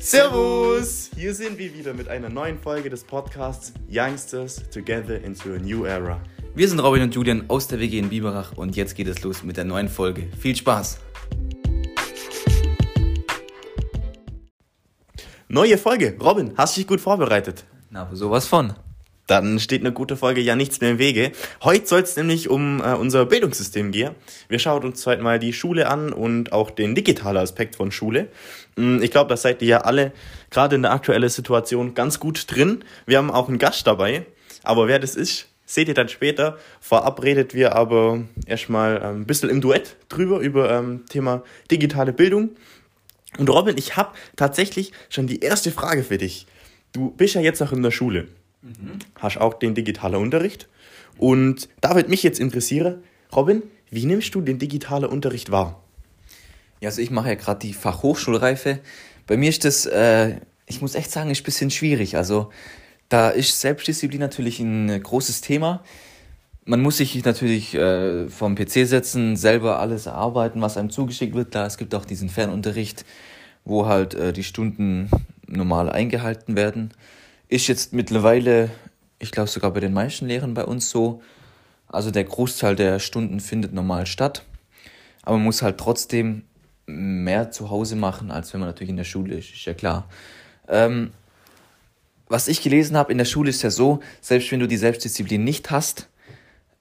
Servus! Hier sind wir wieder mit einer neuen Folge des Podcasts Youngsters Together into a New Era. Wir sind Robin und Julian aus der WG in Biberach und jetzt geht es los mit der neuen Folge. Viel Spaß! Neue Folge. Robin, hast dich gut vorbereitet? Na, aber sowas von. Dann steht eine gute Folge ja nichts mehr im Wege. Heute soll es nämlich um äh, unser Bildungssystem gehen. Wir schauen uns heute mal die Schule an und auch den digitalen Aspekt von Schule. Mm, ich glaube, da seid ihr ja alle gerade in der aktuellen Situation ganz gut drin. Wir haben auch einen Gast dabei, aber wer das ist, seht ihr dann später. Vorab redet wir aber erstmal ein bisschen im Duett drüber, über ähm, Thema digitale Bildung. Und Robin, ich habe tatsächlich schon die erste Frage für dich. Du bist ja jetzt noch in der Schule. Mhm. Hast auch den digitalen Unterricht. Und da würde mich jetzt interessieren, Robin, wie nimmst du den digitalen Unterricht wahr? Ja, also ich mache ja gerade die Fachhochschulreife. Bei mir ist das, äh, ich muss echt sagen, ist ein bisschen schwierig. Also da ist Selbstdisziplin natürlich ein großes Thema. Man muss sich natürlich äh, vom PC setzen, selber alles erarbeiten, was einem zugeschickt wird. Klar, es gibt auch diesen Fernunterricht, wo halt äh, die Stunden normal eingehalten werden. Ist jetzt mittlerweile, ich glaube sogar bei den meisten Lehrern bei uns so. Also der Großteil der Stunden findet normal statt. Aber man muss halt trotzdem mehr zu Hause machen, als wenn man natürlich in der Schule ist, ist ja klar. Ähm, was ich gelesen habe, in der Schule ist ja so, selbst wenn du die Selbstdisziplin nicht hast,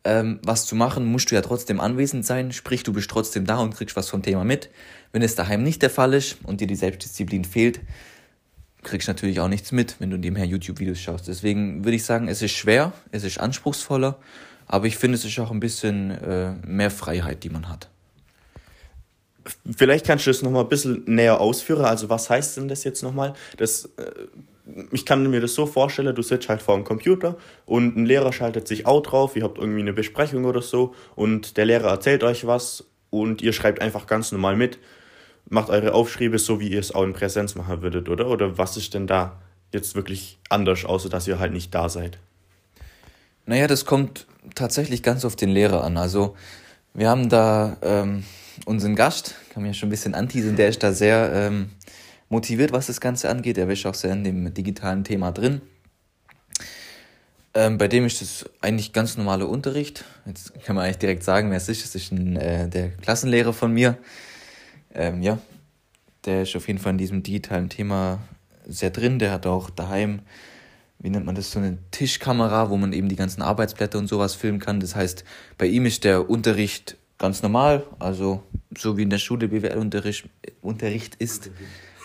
ähm, was zu machen, musst du ja trotzdem anwesend sein, sprich du bist trotzdem da und kriegst was vom Thema mit. Wenn es daheim nicht der Fall ist und dir die Selbstdisziplin fehlt, kriegst natürlich auch nichts mit, wenn du nebenher YouTube-Videos schaust. Deswegen würde ich sagen, es ist schwer, es ist anspruchsvoller, aber ich finde, es ist auch ein bisschen äh, mehr Freiheit, die man hat. Vielleicht kannst du das nochmal ein bisschen näher ausführen. Also was heißt denn das jetzt nochmal? Das, äh, ich kann mir das so vorstellen, du sitzt halt vor dem Computer und ein Lehrer schaltet sich auch drauf, ihr habt irgendwie eine Besprechung oder so und der Lehrer erzählt euch was und ihr schreibt einfach ganz normal mit macht eure Aufschriebe so, wie ihr es auch in Präsenz machen würdet, oder? Oder was ist denn da jetzt wirklich anders, außer dass ihr halt nicht da seid? Naja, das kommt tatsächlich ganz auf den Lehrer an. Also wir haben da ähm, unseren Gast, kann man ja schon ein bisschen anteasen, der ist da sehr ähm, motiviert, was das Ganze angeht. Er ist auch sehr in dem digitalen Thema drin. Ähm, bei dem ist es eigentlich ganz normaler Unterricht. Jetzt kann man eigentlich direkt sagen, wer es ist. Es ist ein, äh, der Klassenlehrer von mir ähm, ja, der ist auf jeden Fall in diesem digitalen Thema sehr drin. Der hat auch daheim, wie nennt man das, so eine Tischkamera, wo man eben die ganzen Arbeitsblätter und sowas filmen kann. Das heißt, bei ihm ist der Unterricht ganz normal, also so wie in der Schule BWL-Unterricht Unterricht ist.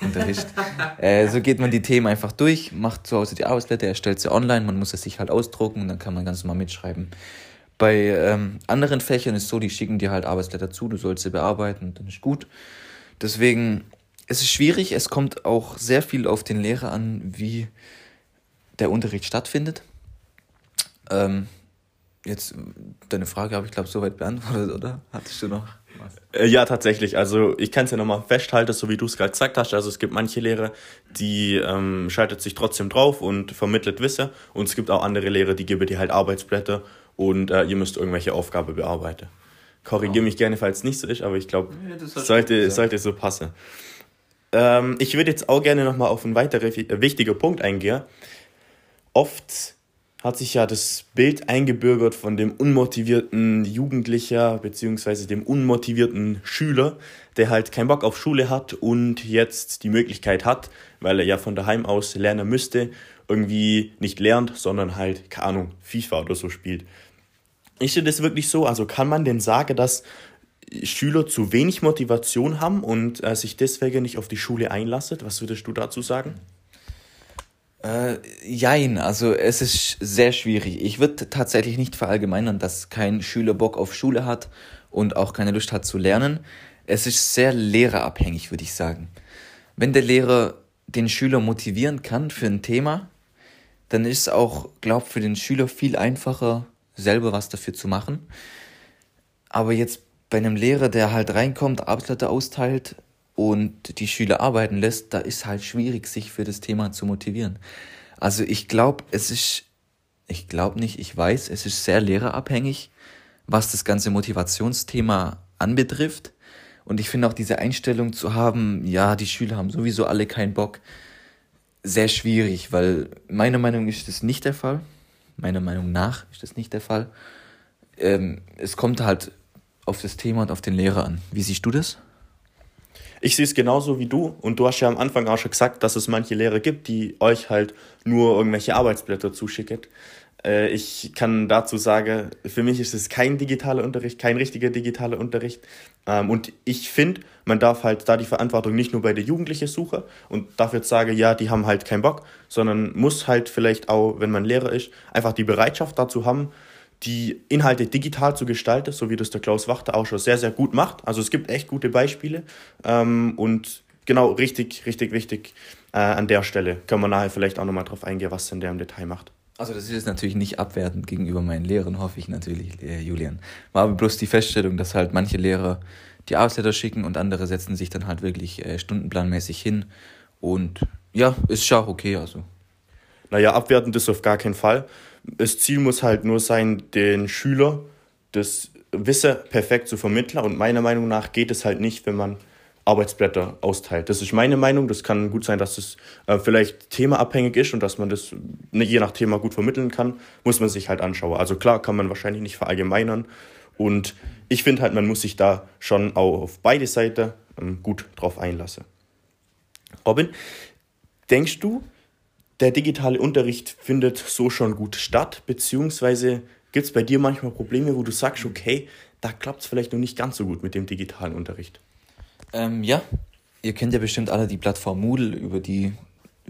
Unterricht. äh, so geht man die Themen einfach durch, macht zu Hause die Arbeitsblätter, erstellt sie online, man muss es sich halt ausdrucken und dann kann man ganz normal mitschreiben. Bei ähm, anderen Fächern ist es so, die schicken dir halt Arbeitsblätter zu, du sollst sie bearbeiten dann ist gut. Deswegen, es ist schwierig, es kommt auch sehr viel auf den Lehrer an, wie der Unterricht stattfindet. Ähm, jetzt, deine Frage habe ich, glaube soweit beantwortet, oder? Hattest du noch was? Äh, ja, tatsächlich. Also ich kann es ja nochmal festhalten, so wie du es gerade gesagt hast. Also es gibt manche Lehrer, die ähm, schaltet sich trotzdem drauf und vermittelt Wissen. Und es gibt auch andere Lehrer, die geben dir halt Arbeitsblätter und äh, ihr müsst irgendwelche Aufgaben bearbeiten. Korrigiere mich gerne, falls es nicht so ist, aber ich glaube, ja, sollte, sollte so passen. Ähm, ich würde jetzt auch gerne nochmal auf einen weiteren äh, wichtigen Punkt eingehen. Oft hat sich ja das Bild eingebürgert von dem unmotivierten Jugendlicher beziehungsweise dem unmotivierten Schüler, der halt keinen Bock auf Schule hat und jetzt die Möglichkeit hat, weil er ja von daheim aus lernen müsste, irgendwie nicht lernt, sondern halt, keine Ahnung, FIFA oder so spielt. Ist das wirklich so? Also kann man denn sagen, dass Schüler zu wenig Motivation haben und äh, sich deswegen nicht auf die Schule einlassen? Was würdest du dazu sagen? Äh, jein, also es ist sehr schwierig. Ich würde tatsächlich nicht verallgemeinern, dass kein Schüler Bock auf Schule hat und auch keine Lust hat zu lernen. Es ist sehr lehrerabhängig, würde ich sagen. Wenn der Lehrer den Schüler motivieren kann für ein Thema, dann ist es auch, glaube für den Schüler viel einfacher, selber was dafür zu machen. Aber jetzt bei einem Lehrer, der halt reinkommt, Arbeitsblätter austeilt und die Schüler arbeiten lässt, da ist halt schwierig, sich für das Thema zu motivieren. Also ich glaube, es ist, ich glaube nicht, ich weiß, es ist sehr lehrerabhängig, was das ganze Motivationsthema anbetrifft. Und ich finde auch diese Einstellung zu haben, ja, die Schüler haben sowieso alle keinen Bock, sehr schwierig, weil meiner Meinung ist das nicht der Fall. Meiner Meinung nach ist das nicht der Fall. Ähm, es kommt halt auf das Thema und auf den Lehrer an. Wie siehst du das? Ich sehe es genauso wie du und du hast ja am Anfang auch schon gesagt, dass es manche Lehrer gibt, die euch halt nur irgendwelche Arbeitsblätter zuschicken. Äh, ich kann dazu sagen, für mich ist es kein digitaler Unterricht, kein richtiger digitaler Unterricht. Ähm, und ich finde, man darf halt da die Verantwortung nicht nur bei der Jugendlichen suchen und darf jetzt sagen, ja, die haben halt keinen Bock, sondern muss halt vielleicht auch, wenn man Lehrer ist, einfach die Bereitschaft dazu haben, die Inhalte digital zu gestalten, so wie das der Klaus Wachter auch schon sehr, sehr gut macht. Also es gibt echt gute Beispiele ähm, und genau, richtig, richtig wichtig äh, an der Stelle. Können wir nachher vielleicht auch nochmal drauf eingehen, was denn der im Detail macht. Also das ist jetzt natürlich nicht abwertend gegenüber meinen Lehrern, hoffe ich natürlich, äh, Julian. War aber bloß die Feststellung, dass halt manche Lehrer die Arbeitsleiter schicken und andere setzen sich dann halt wirklich äh, stundenplanmäßig hin. Und ja, ist schon okay, also. Naja, abwertend ist auf gar keinen Fall das Ziel muss halt nur sein, den Schüler das Wissen perfekt zu vermitteln. Und meiner Meinung nach geht es halt nicht, wenn man Arbeitsblätter austeilt. Das ist meine Meinung. Das kann gut sein, dass es äh, vielleicht themaabhängig ist und dass man das ne, je nach Thema gut vermitteln kann. Muss man sich halt anschauen. Also klar kann man wahrscheinlich nicht verallgemeinern. Und ich finde halt, man muss sich da schon auch auf beide Seiten ähm, gut drauf einlassen. Robin, denkst du, der digitale Unterricht findet so schon gut statt, beziehungsweise gibt es bei dir manchmal Probleme, wo du sagst, okay, da klappt es vielleicht noch nicht ganz so gut mit dem digitalen Unterricht? Ähm, ja, ihr kennt ja bestimmt alle die Plattform Moodle, über die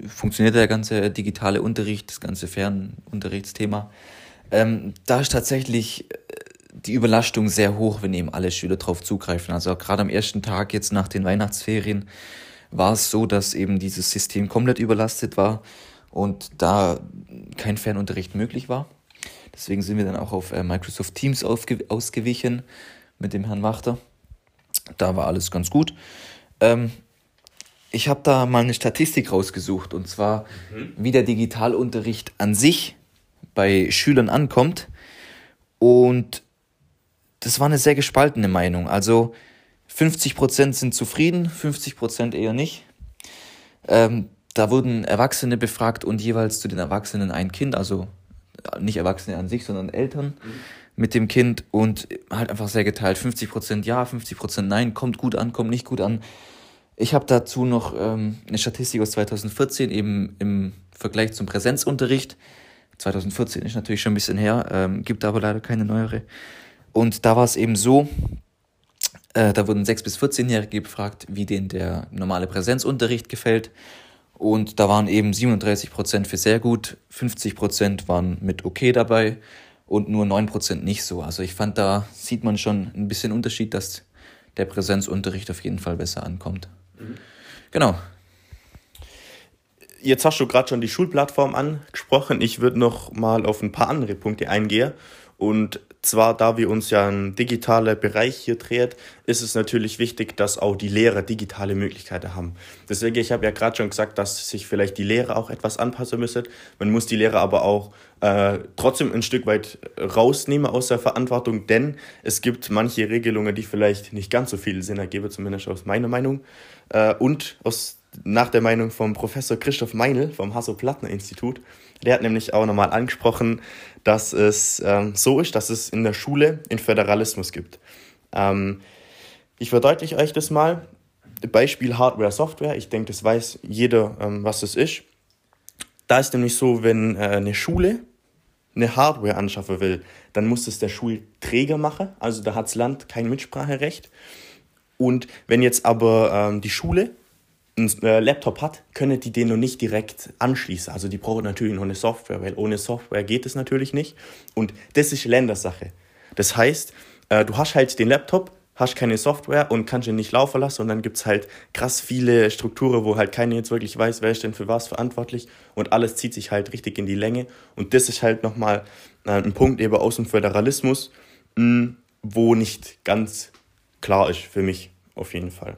funktioniert der ganze digitale Unterricht, das ganze Fernunterrichtsthema. Ähm, da ist tatsächlich äh, die Überlastung sehr hoch, wenn eben alle Schüler darauf zugreifen. Also gerade am ersten Tag jetzt nach den Weihnachtsferien war es so, dass eben dieses System komplett überlastet war und da kein Fernunterricht möglich war. Deswegen sind wir dann auch auf äh, Microsoft Teams ausgewichen mit dem Herrn Wachter. Da war alles ganz gut. Ähm, ich habe da mal eine Statistik rausgesucht und zwar, mhm. wie der Digitalunterricht an sich bei Schülern ankommt. Und das war eine sehr gespaltene Meinung. Also 50% sind zufrieden, 50% eher nicht. Ähm, da wurden Erwachsene befragt und jeweils zu den Erwachsenen ein Kind, also nicht Erwachsene an sich, sondern Eltern mhm. Mit dem Kind und halt einfach sehr geteilt. 50 Prozent ja, 50 Prozent nein, kommt gut an, kommt nicht gut an. Ich habe dazu noch ähm, eine Statistik aus 2014 eben im Vergleich zum Präsenzunterricht. 2014 ist natürlich schon ein bisschen her, ähm, gibt aber leider keine neuere. Und da war es eben so, äh, da wurden 6- bis 14-Jährige befragt, wie denen der normale Präsenzunterricht gefällt. Und da waren eben 37 Prozent für sehr gut, 50 Prozent waren mit okay dabei und nur 9 Prozent nicht so. Also ich fand, da sieht man schon ein bisschen Unterschied, dass der Präsenzunterricht auf jeden Fall besser ankommt. Mhm. Genau. Jetzt hast du gerade schon die Schulplattform angesprochen. Ich würde noch mal auf ein paar andere Punkte eingehen. Und zwar, da wir uns ja im digitalen Bereich hier dreht, ist es natürlich wichtig, dass auch die Lehrer digitale Möglichkeiten haben. Deswegen, ich habe ja gerade schon gesagt, dass sich vielleicht die Lehrer auch etwas anpassen müssen. Man muss die Lehrer aber auch äh, trotzdem ein Stück weit rausnehmen aus der Verantwortung, denn es gibt manche Regelungen, die vielleicht nicht ganz so viel Sinn ergeben, zumindest aus meiner Meinung. Äh, und aus, nach der Meinung vom Professor Christoph Meinl vom Hasso-Plattner-Institut. Der hat nämlich auch nochmal angesprochen, dass es ähm, so ist, dass es in der Schule einen Föderalismus gibt. Ähm, ich verdeutliche euch das mal. Beispiel Hardware, Software. Ich denke, das weiß jeder, ähm, was das ist. Da ist nämlich so, wenn äh, eine Schule eine Hardware anschaffen will, dann muss es der Schulträger machen. Also da hat das Land kein Mitspracherecht. Und wenn jetzt aber ähm, die Schule einen äh, Laptop hat, können die den noch nicht direkt anschließen. Also die brauchen natürlich noch eine Software, weil ohne Software geht es natürlich nicht. Und das ist Ländersache. Das heißt, äh, du hast halt den Laptop, hast keine Software und kannst ihn nicht laufen lassen und dann gibt es halt krass viele Strukturen, wo halt keiner jetzt wirklich weiß, wer ist denn für was verantwortlich und alles zieht sich halt richtig in die Länge. Und das ist halt nochmal äh, ein Punkt eben aus dem Föderalismus, mh, wo nicht ganz klar ist für mich auf jeden Fall.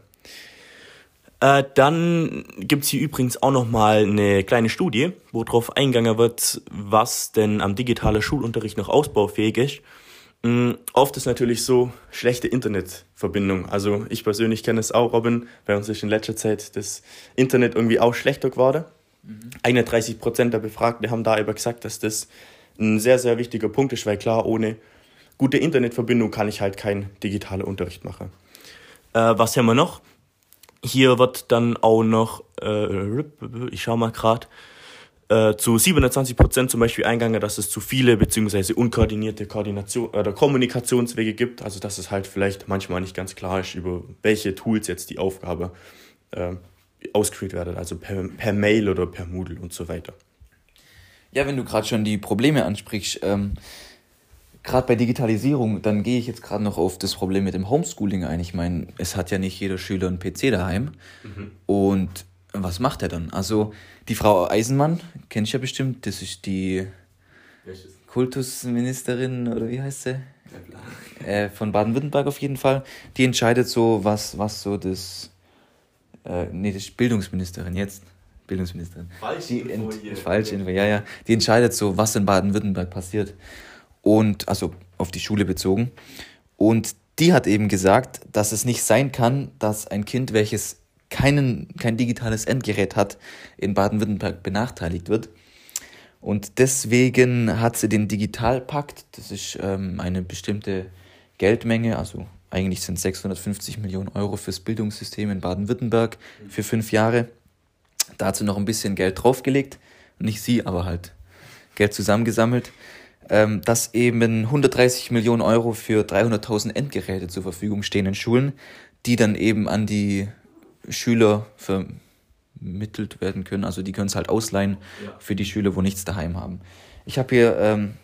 Äh, dann gibt es hier übrigens auch nochmal eine kleine Studie, wo darauf eingegangen wird, was denn am digitalen Schulunterricht noch ausbaufähig ist. Mm, oft ist natürlich so schlechte Internetverbindung. Also ich persönlich kenne es auch, Robin, bei uns ist in letzter Zeit das Internet irgendwie auch schlechter geworden. Mhm. 31 Prozent der Befragten haben da aber gesagt, dass das ein sehr, sehr wichtiger Punkt ist, weil klar, ohne gute Internetverbindung kann ich halt keinen digitalen Unterricht machen. Äh, was haben wir noch? Hier wird dann auch noch, äh, ich schau mal gerade, äh, zu 27 Prozent zum Beispiel eingegangen, dass es zu viele bzw. unkoordinierte Koordination oder Kommunikationswege gibt, also dass es halt vielleicht manchmal nicht ganz klar ist, über welche Tools jetzt die Aufgabe äh, ausgeführt wird, also per, per Mail oder per Moodle und so weiter. Ja, wenn du gerade schon die Probleme ansprichst, ähm, gerade bei Digitalisierung, dann gehe ich jetzt gerade noch auf das Problem mit dem Homeschooling ein. Ich meine, es hat ja nicht jeder Schüler einen PC daheim. Mhm. Und was macht er dann? Also die Frau Eisenmann, kenne ich ja bestimmt, das ist die Kultusministerin oder wie heißt sie? Äh, von Baden-Württemberg auf jeden Fall. Die entscheidet so, was, was so das. Äh, nee, das ist Bildungsministerin jetzt. Bildungsministerin. Falsch die ent, falsch Info, ja, ja. Die entscheidet so, was in Baden-Württemberg passiert. Und, also auf die Schule bezogen. Und die hat eben gesagt, dass es nicht sein kann, dass ein Kind, welches keinen, kein digitales Endgerät hat, in Baden-Württemberg benachteiligt wird. Und deswegen hat sie den Digitalpakt, das ist ähm, eine bestimmte Geldmenge, also eigentlich sind 650 Millionen Euro fürs Bildungssystem in Baden-Württemberg für fünf Jahre. Dazu noch ein bisschen Geld draufgelegt, nicht sie, aber halt Geld zusammengesammelt, ähm, dass eben 130 Millionen Euro für 300.000 Endgeräte zur Verfügung stehen in Schulen, die dann eben an die Schüler vermittelt werden können. Also die können es halt ausleihen ja. für die Schüler, wo nichts daheim haben. Ich habe hier, ähm,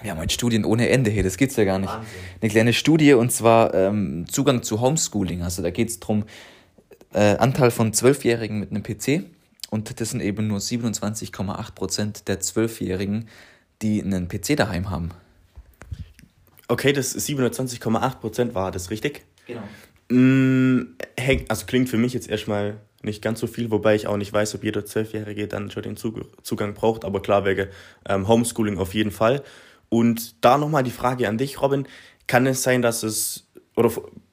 wir haben heute Studien ohne Ende hier, das gibt's ja gar nicht. Wahnsinn. Eine kleine Studie und zwar ähm, Zugang zu Homeschooling. Also da geht es darum, äh, Anteil von Zwölfjährigen mit einem PC und das sind eben nur 27,8 Prozent der Zwölfjährigen, die einen PC daheim haben. Okay, das 27,8 Prozent war das richtig? Genau. Mm, also klingt für mich jetzt erstmal nicht ganz so viel, wobei ich auch nicht weiß, ob jeder Zwölfjährige dann schon den Zugang braucht, aber klar wäre ähm, Homeschooling auf jeden Fall. Und da nochmal die Frage an dich, Robin, kann es sein, dass es, oder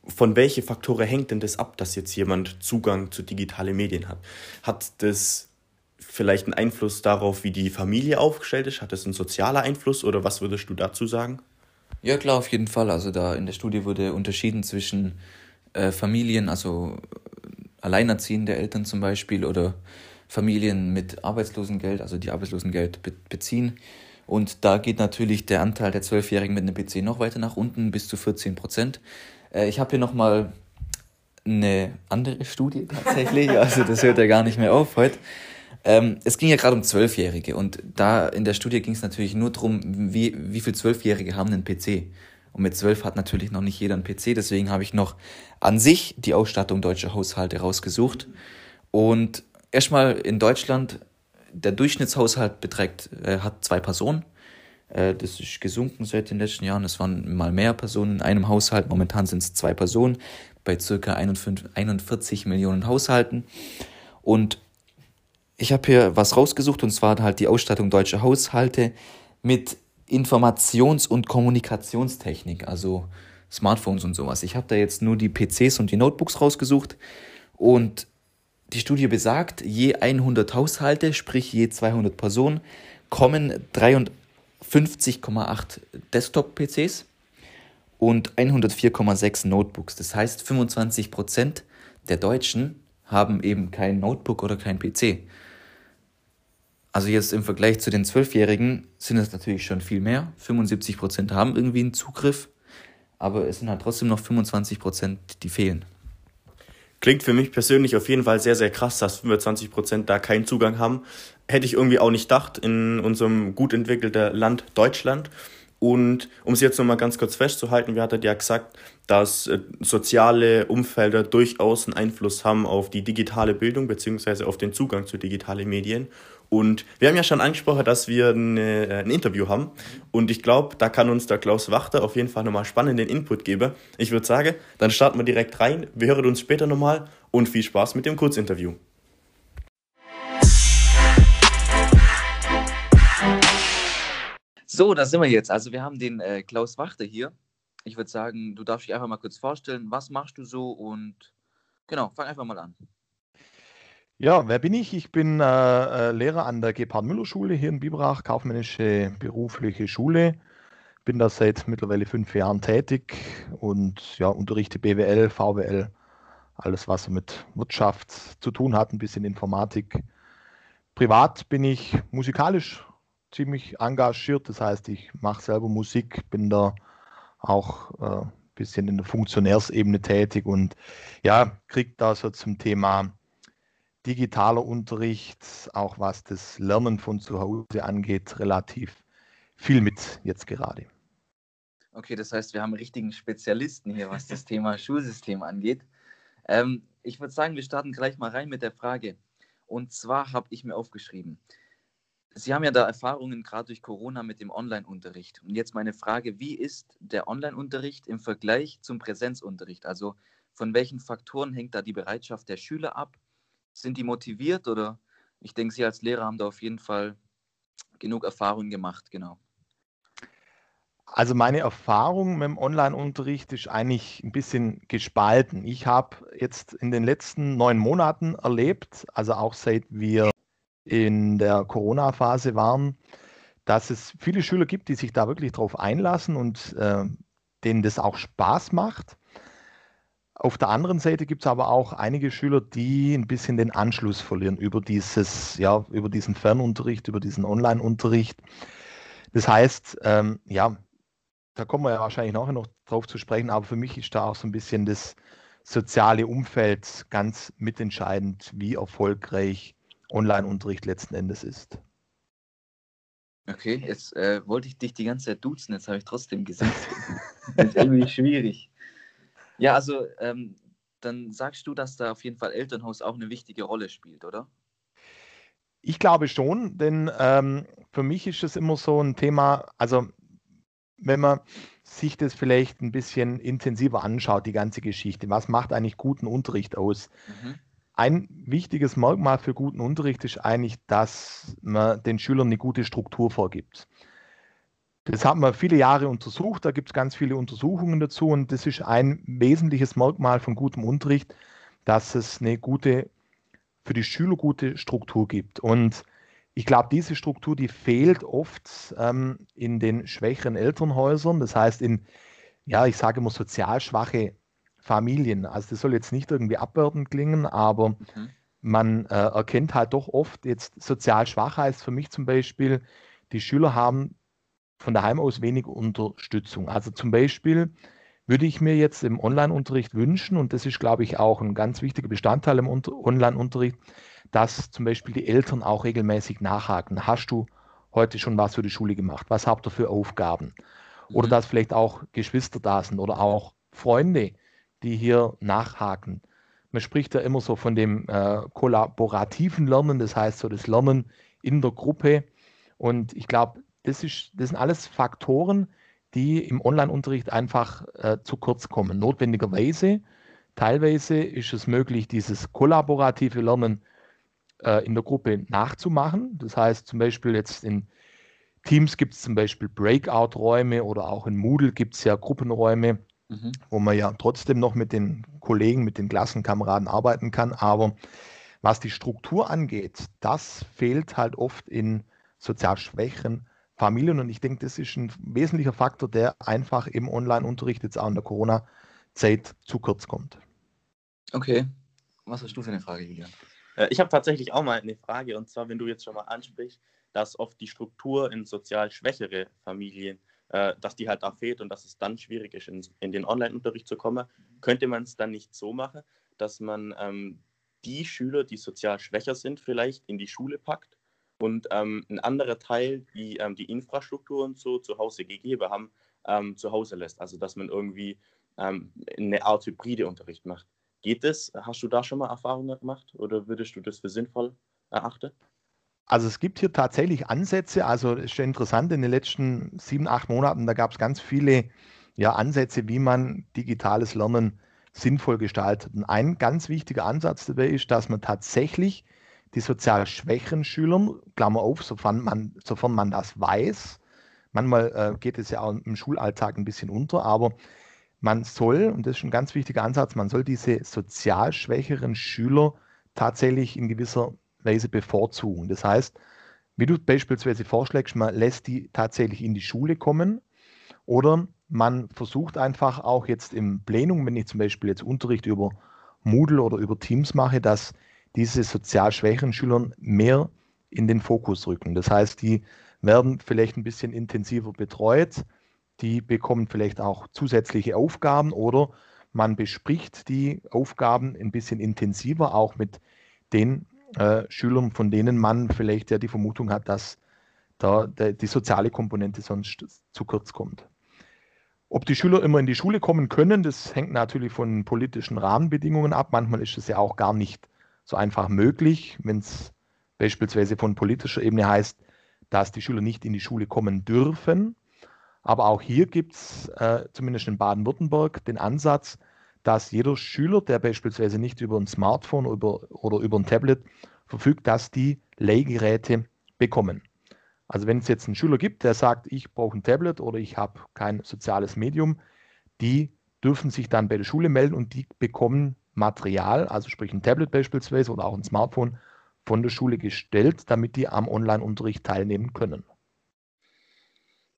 von welchen Faktoren hängt denn das ab, dass jetzt jemand Zugang zu digitalen Medien hat? Hat das vielleicht einen Einfluss darauf, wie die Familie aufgestellt ist? Hat das einen sozialer Einfluss oder was würdest du dazu sagen? Ja, klar, auf jeden Fall. Also da in der Studie wurde unterschieden zwischen äh, Familien, also alleinerziehende Eltern zum Beispiel oder Familien mit Arbeitslosengeld, also die Arbeitslosengeld be beziehen. Und da geht natürlich der Anteil der Zwölfjährigen mit einem PC noch weiter nach unten, bis zu 14 Prozent. Äh, ich habe hier nochmal eine andere Studie tatsächlich, also das hört ja gar nicht mehr auf heute. Ähm, es ging ja gerade um Zwölfjährige und da in der Studie ging es natürlich nur darum, wie, wie viele Zwölfjährige haben einen PC. Und mit zwölf hat natürlich noch nicht jeder einen PC, deswegen habe ich noch an sich die Ausstattung deutscher Haushalte rausgesucht. Und erstmal in Deutschland, der Durchschnittshaushalt beträgt, äh, hat zwei Personen. Äh, das ist gesunken seit den letzten Jahren. Es waren mal mehr Personen in einem Haushalt. Momentan sind es zwei Personen bei circa 41 Millionen Haushalten. Und ich habe hier was rausgesucht und zwar halt die Ausstattung deutscher Haushalte mit Informations- und Kommunikationstechnik, also Smartphones und sowas. Ich habe da jetzt nur die PCs und die Notebooks rausgesucht und die Studie besagt, je 100 Haushalte, sprich je 200 Personen, kommen 53,8 Desktop-PCs und 104,6 Notebooks. Das heißt, 25% der Deutschen haben eben kein Notebook oder kein PC. Also jetzt im Vergleich zu den Zwölfjährigen sind es natürlich schon viel mehr. 75 Prozent haben irgendwie einen Zugriff, aber es sind halt trotzdem noch 25 Prozent, die fehlen. Klingt für mich persönlich auf jeden Fall sehr, sehr krass, dass 25 Prozent da keinen Zugang haben. Hätte ich irgendwie auch nicht gedacht in unserem gut entwickelten Land Deutschland. Und um es jetzt nochmal ganz kurz festzuhalten, wir hatten ja gesagt, dass äh, soziale Umfelder durchaus einen Einfluss haben auf die digitale Bildung beziehungsweise auf den Zugang zu digitalen Medien. Und wir haben ja schon angesprochen, dass wir eine, äh, ein Interview haben. Und ich glaube, da kann uns der Klaus Wachter auf jeden Fall nochmal spannenden Input geben. Ich würde sagen, dann starten wir direkt rein. Wir hören uns später nochmal und viel Spaß mit dem Kurzinterview. So, da sind wir jetzt. Also wir haben den äh, Klaus Wachter hier. Ich würde sagen, du darfst dich einfach mal kurz vorstellen, was machst du so und genau, fang einfach mal an. Ja, wer bin ich? Ich bin äh, äh Lehrer an der Gebhard-Müller-Schule hier in Biberach, kaufmännische berufliche Schule. Bin da seit mittlerweile fünf Jahren tätig und ja, unterrichte BWL, VWL, alles was mit Wirtschaft zu tun hat, ein bisschen Informatik. Privat bin ich musikalisch ziemlich engagiert. Das heißt, ich mache selber Musik, bin da auch ein äh, bisschen in der Funktionärsebene tätig und ja, kriege da so zum Thema digitaler Unterricht, auch was das Lernen von zu Hause angeht, relativ viel mit jetzt gerade. Okay, das heißt, wir haben richtigen Spezialisten hier, was das Thema Schulsystem angeht. Ähm, ich würde sagen, wir starten gleich mal rein mit der Frage. Und zwar habe ich mir aufgeschrieben, Sie haben ja da Erfahrungen gerade durch Corona mit dem Online-Unterricht. Und jetzt meine Frage, wie ist der Online-Unterricht im Vergleich zum Präsenzunterricht? Also von welchen Faktoren hängt da die Bereitschaft der Schüler ab? Sind die motiviert oder ich denke, Sie als Lehrer haben da auf jeden Fall genug Erfahrung gemacht, genau. Also meine Erfahrung mit dem Online-Unterricht ist eigentlich ein bisschen gespalten. Ich habe jetzt in den letzten neun Monaten erlebt, also auch seit wir in der Corona-Phase waren, dass es viele Schüler gibt, die sich da wirklich drauf einlassen und äh, denen das auch Spaß macht. Auf der anderen Seite gibt es aber auch einige Schüler, die ein bisschen den Anschluss verlieren über dieses, ja, über diesen Fernunterricht, über diesen Online-Unterricht. Das heißt, ähm, ja, da kommen wir ja wahrscheinlich nachher noch drauf zu sprechen, aber für mich ist da auch so ein bisschen das soziale Umfeld ganz mitentscheidend, wie erfolgreich Online-Unterricht letzten Endes ist. Okay, jetzt äh, wollte ich dich die ganze Zeit duzen, jetzt habe ich trotzdem gesagt. das ist irgendwie schwierig. Ja, also ähm, dann sagst du, dass da auf jeden Fall Elternhaus auch eine wichtige Rolle spielt, oder? Ich glaube schon, denn ähm, für mich ist es immer so ein Thema, also wenn man sich das vielleicht ein bisschen intensiver anschaut, die ganze Geschichte, was macht eigentlich guten Unterricht aus? Mhm ein wichtiges Merkmal für guten Unterricht ist eigentlich, dass man den Schülern eine gute Struktur vorgibt. Das haben wir viele Jahre untersucht, da gibt es ganz viele Untersuchungen dazu und das ist ein wesentliches Merkmal von gutem Unterricht, dass es eine gute, für die Schüler gute Struktur gibt. Und ich glaube, diese Struktur, die fehlt oft ähm, in den schwächeren Elternhäusern, das heißt in, ja, ich sage immer sozial schwache Familien. Also das soll jetzt nicht irgendwie abwertend klingen, aber mhm. man äh, erkennt halt doch oft jetzt sozial schwach heißt für mich zum Beispiel, die Schüler haben von daheim aus wenig Unterstützung. Also zum Beispiel würde ich mir jetzt im Online-Unterricht wünschen, und das ist, glaube ich, auch ein ganz wichtiger Bestandteil im Online-Unterricht, dass zum Beispiel die Eltern auch regelmäßig nachhaken. Hast du heute schon was für die Schule gemacht? Was habt ihr für Aufgaben? Oder mhm. dass vielleicht auch Geschwister da sind oder auch Freunde, die hier nachhaken. Man spricht ja immer so von dem äh, kollaborativen Lernen, das heißt so das Lernen in der Gruppe. Und ich glaube, das, das sind alles Faktoren, die im Online-Unterricht einfach äh, zu kurz kommen. Notwendigerweise, teilweise ist es möglich, dieses kollaborative Lernen äh, in der Gruppe nachzumachen. Das heißt zum Beispiel jetzt in Teams gibt es zum Beispiel Breakout-Räume oder auch in Moodle gibt es ja Gruppenräume, mhm. wo man ja trotzdem noch mit den Kollegen, mit den Klassenkameraden arbeiten kann. Aber was die Struktur angeht, das fehlt halt oft in sozial schwächen Familien. Und ich denke, das ist ein wesentlicher Faktor, der einfach im Online-Unterricht jetzt auch in der Corona-Zeit zu kurz kommt. Okay. Was hast du für eine Frage, Julian? Äh, ich habe tatsächlich auch mal eine Frage, und zwar, wenn du jetzt schon mal ansprichst, dass oft die Struktur in sozial schwächere Familien äh, dass die halt auch fehlt und dass es dann schwierig ist, in, in den Online-Unterricht zu kommen, könnte man es dann nicht so machen, dass man ähm, die Schüler, die sozial schwächer sind, vielleicht in die Schule packt und ähm, ein anderer Teil, die ähm, die Infrastruktur und so zu Hause gegeben haben, ähm, zu Hause lässt. Also dass man irgendwie ähm, eine Art hybride Unterricht macht. Geht das? Hast du da schon mal Erfahrungen gemacht oder würdest du das für sinnvoll erachten? Also es gibt hier tatsächlich Ansätze, also es ist schon interessant, in den letzten sieben, acht Monaten, da gab es ganz viele ja, Ansätze, wie man digitales Lernen sinnvoll gestaltet. Und ein ganz wichtiger Ansatz dabei ist, dass man tatsächlich die sozial schwächeren Schülern, Klammer auf, sofern man, sofern man das weiß, manchmal äh, geht es ja auch im Schulalltag ein bisschen unter, aber man soll, und das ist ein ganz wichtiger Ansatz, man soll diese sozial schwächeren Schüler tatsächlich in gewisser Weise bevorzugen. Das heißt, wie du beispielsweise vorschlägst, man lässt die tatsächlich in die Schule kommen oder man versucht einfach auch jetzt im Plenum, wenn ich zum Beispiel jetzt Unterricht über Moodle oder über Teams mache, dass diese sozial schwächeren Schüler mehr in den Fokus rücken. Das heißt, die werden vielleicht ein bisschen intensiver betreut, die bekommen vielleicht auch zusätzliche Aufgaben oder man bespricht die Aufgaben ein bisschen intensiver, auch mit den äh, Schülern, von denen man vielleicht ja die Vermutung hat, dass da der, die soziale Komponente sonst zu kurz kommt. Ob die Schüler immer in die Schule kommen können, das hängt natürlich von politischen Rahmenbedingungen ab. Manchmal ist es ja auch gar nicht so einfach möglich, wenn es beispielsweise von politischer Ebene heißt, dass die Schüler nicht in die Schule kommen dürfen. Aber auch hier gibt es, äh, zumindest in Baden-Württemberg, den Ansatz, dass jeder Schüler, der beispielsweise nicht über ein Smartphone über, oder über ein Tablet verfügt, dass die Leihgeräte bekommen. Also wenn es jetzt einen Schüler gibt, der sagt, ich brauche ein Tablet oder ich habe kein soziales Medium, die dürfen sich dann bei der Schule melden und die bekommen Material, also sprich ein Tablet beispielsweise oder auch ein Smartphone von der Schule gestellt, damit die am Online-Unterricht teilnehmen können.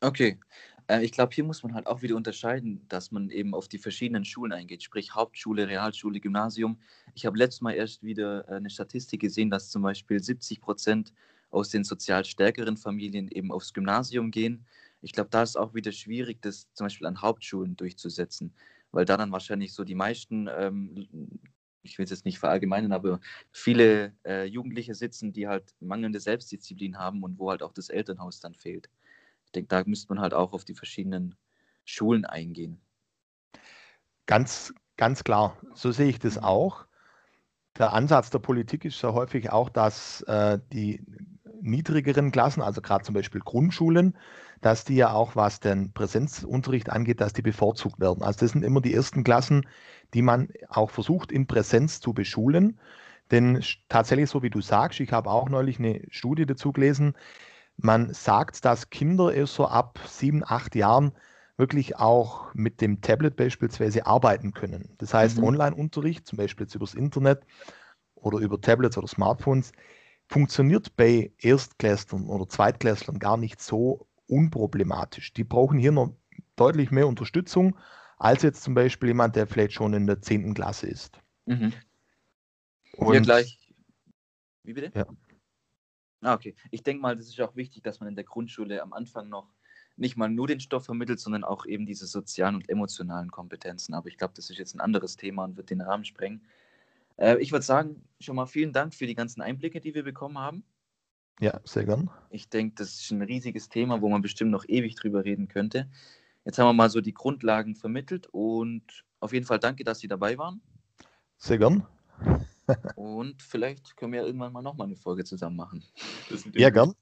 Okay, äh, ich glaube, hier muss man halt auch wieder unterscheiden, dass man eben auf die verschiedenen Schulen eingeht, sprich Hauptschule, Realschule, Gymnasium. Ich habe letztes Mal erst wieder äh, eine Statistik gesehen, dass zum Beispiel 70 Prozent aus den sozial stärkeren Familien eben aufs Gymnasium gehen. Ich glaube, da ist auch wieder schwierig, das zum Beispiel an Hauptschulen durchzusetzen, weil da dann wahrscheinlich so die meisten, ähm, ich will es jetzt nicht verallgemeinern, aber viele äh, Jugendliche sitzen, die halt mangelnde Selbstdisziplin haben und wo halt auch das Elternhaus dann fehlt ich denke, da müsste man halt auch auf die verschiedenen Schulen eingehen. Ganz, ganz klar, so sehe ich das mhm. auch. Der Ansatz der Politik ist ja häufig auch, dass äh, die niedrigeren Klassen, also gerade zum Beispiel Grundschulen, dass die ja auch, was den Präsenzunterricht angeht, dass die bevorzugt werden. Also das sind immer die ersten Klassen, die man auch versucht in Präsenz zu beschulen. Denn tatsächlich, so wie du sagst, ich habe auch neulich eine Studie dazu gelesen, man sagt, dass Kinder erst so ab sieben, acht Jahren wirklich auch mit dem Tablet beispielsweise arbeiten können. Das heißt, mhm. Online-Unterricht, zum Beispiel jetzt übers Internet oder über Tablets oder Smartphones, funktioniert bei Erstklässlern oder Zweitklässlern gar nicht so unproblematisch. Die brauchen hier noch deutlich mehr Unterstützung als jetzt zum Beispiel jemand, der vielleicht schon in der 10. Klasse ist. Mhm. Und, Hier gleich. Wie bitte? Ja. Ah, okay. Ich denke mal, das ist auch wichtig, dass man in der Grundschule am Anfang noch nicht mal nur den Stoff vermittelt, sondern auch eben diese sozialen und emotionalen Kompetenzen. Aber ich glaube, das ist jetzt ein anderes Thema und wird den Rahmen sprengen. Äh, ich würde sagen, schon mal vielen Dank für die ganzen Einblicke, die wir bekommen haben. Ja, sehr gern. Ich denke, das ist ein riesiges Thema, wo man bestimmt noch ewig drüber reden könnte. Jetzt haben wir mal so die Grundlagen vermittelt und auf jeden Fall danke, dass Sie dabei waren. Sehr gern. Und vielleicht können wir ja irgendwann mal nochmal eine Folge zusammen machen. ja, gern.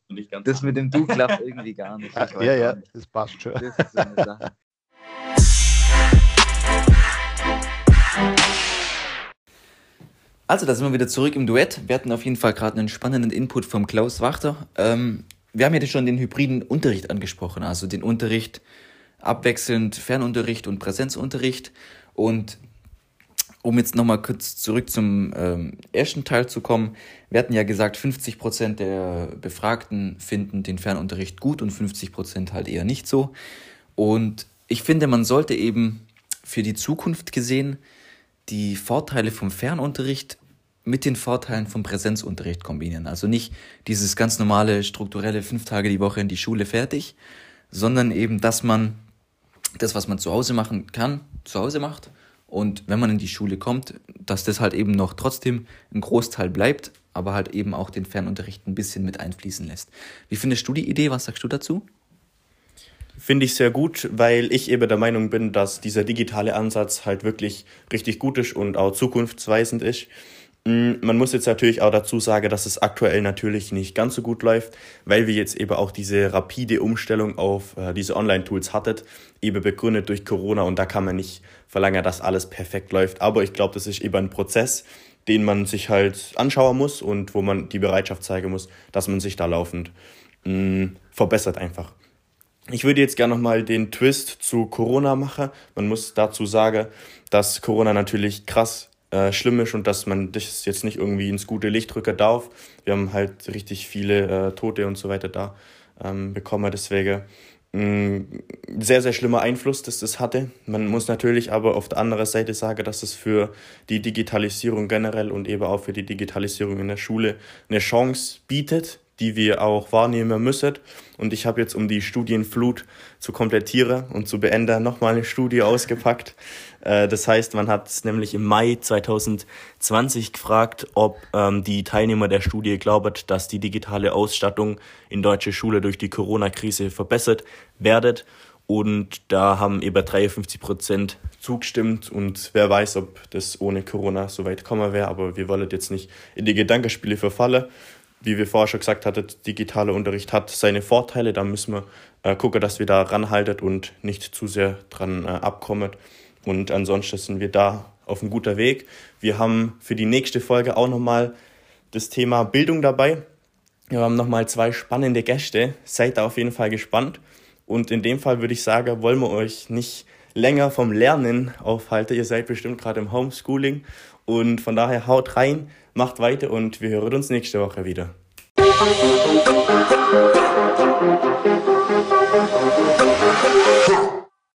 Das mit dem Du klappt irgendwie gar nicht. ja, ja, nicht. das passt schon. Das ist so eine Sache. Also, da sind wir wieder zurück im Duett. Wir hatten auf jeden Fall gerade einen spannenden Input vom Klaus Wachter. Ähm, wir haben ja schon den hybriden Unterricht angesprochen, also den Unterricht abwechselnd Fernunterricht und Präsenzunterricht. Und um jetzt nochmal kurz zurück zum ähm, ersten Teil zu kommen, wir hatten ja gesagt, 50 Prozent der Befragten finden den Fernunterricht gut und 50 Prozent halt eher nicht so. Und ich finde, man sollte eben für die Zukunft gesehen die Vorteile vom Fernunterricht mit den Vorteilen vom Präsenzunterricht kombinieren. Also nicht dieses ganz normale strukturelle fünf Tage die Woche in die Schule fertig, sondern eben, dass man das, was man zu Hause machen kann, zu Hause macht und wenn man in die Schule kommt, dass das halt eben noch trotzdem ein Großteil bleibt, aber halt eben auch den Fernunterricht ein bisschen mit einfließen lässt. Wie findest du die Idee? Was sagst du dazu? Finde ich sehr gut, weil ich eben der Meinung bin, dass dieser digitale Ansatz halt wirklich richtig gut ist und auch zukunftsweisend ist. Mm, man muss jetzt natürlich auch dazu sagen, dass es aktuell natürlich nicht ganz so gut läuft, weil wir jetzt eben auch diese rapide Umstellung auf äh, diese Online-Tools hattet, eben begründet durch Corona und da kann man nicht verlangen, dass alles perfekt läuft. Aber ich glaube, das ist eben ein Prozess, den man sich halt anschauen muss und wo man die Bereitschaft zeigen muss, dass man sich da laufend mh, mm, verbessert einfach. Ich würde jetzt gerne nochmal den Twist zu Corona machen. Man muss dazu sagen, dass Corona natürlich krass äh, schlimm ist und dass man das jetzt nicht irgendwie ins gute Licht rücken darf. Wir haben halt richtig viele äh, Tote und so weiter da ähm, bekommen. Deswegen ein sehr, sehr schlimmer Einfluss, dass das hatte. Man muss natürlich aber auf der anderen Seite sagen, dass es für die Digitalisierung generell und eben auch für die Digitalisierung in der Schule eine Chance bietet, die wir auch wahrnehmen müssen. Und ich habe jetzt, um die Studienflut zu komplettieren und zu beenden, nochmal eine Studie ausgepackt. Äh, das heißt, man hat nämlich im Mai 2020 gefragt, ob ähm, die Teilnehmer der Studie glauben, dass die digitale Ausstattung in deutsche Schule durch die Corona-Krise verbessert werdet. Und da haben über 53 Prozent zugestimmt. Und wer weiß, ob das ohne Corona so weit kommen wäre. Aber wir wollen jetzt nicht in die Gedankenspiele verfallen wie wir vorher schon gesagt hatten, digitaler Unterricht hat seine Vorteile. Da müssen wir äh, gucken, dass wir da ranhalten und nicht zu sehr dran äh, abkommen. Und ansonsten sind wir da auf einem guten Weg. Wir haben für die nächste Folge auch nochmal das Thema Bildung dabei. Wir haben nochmal zwei spannende Gäste. Seid da auf jeden Fall gespannt. Und in dem Fall würde ich sagen, wollen wir euch nicht länger vom Lernen aufhalten. Ihr seid bestimmt gerade im Homeschooling. Und von daher haut rein macht weiter und wir hören uns nächste Woche wieder.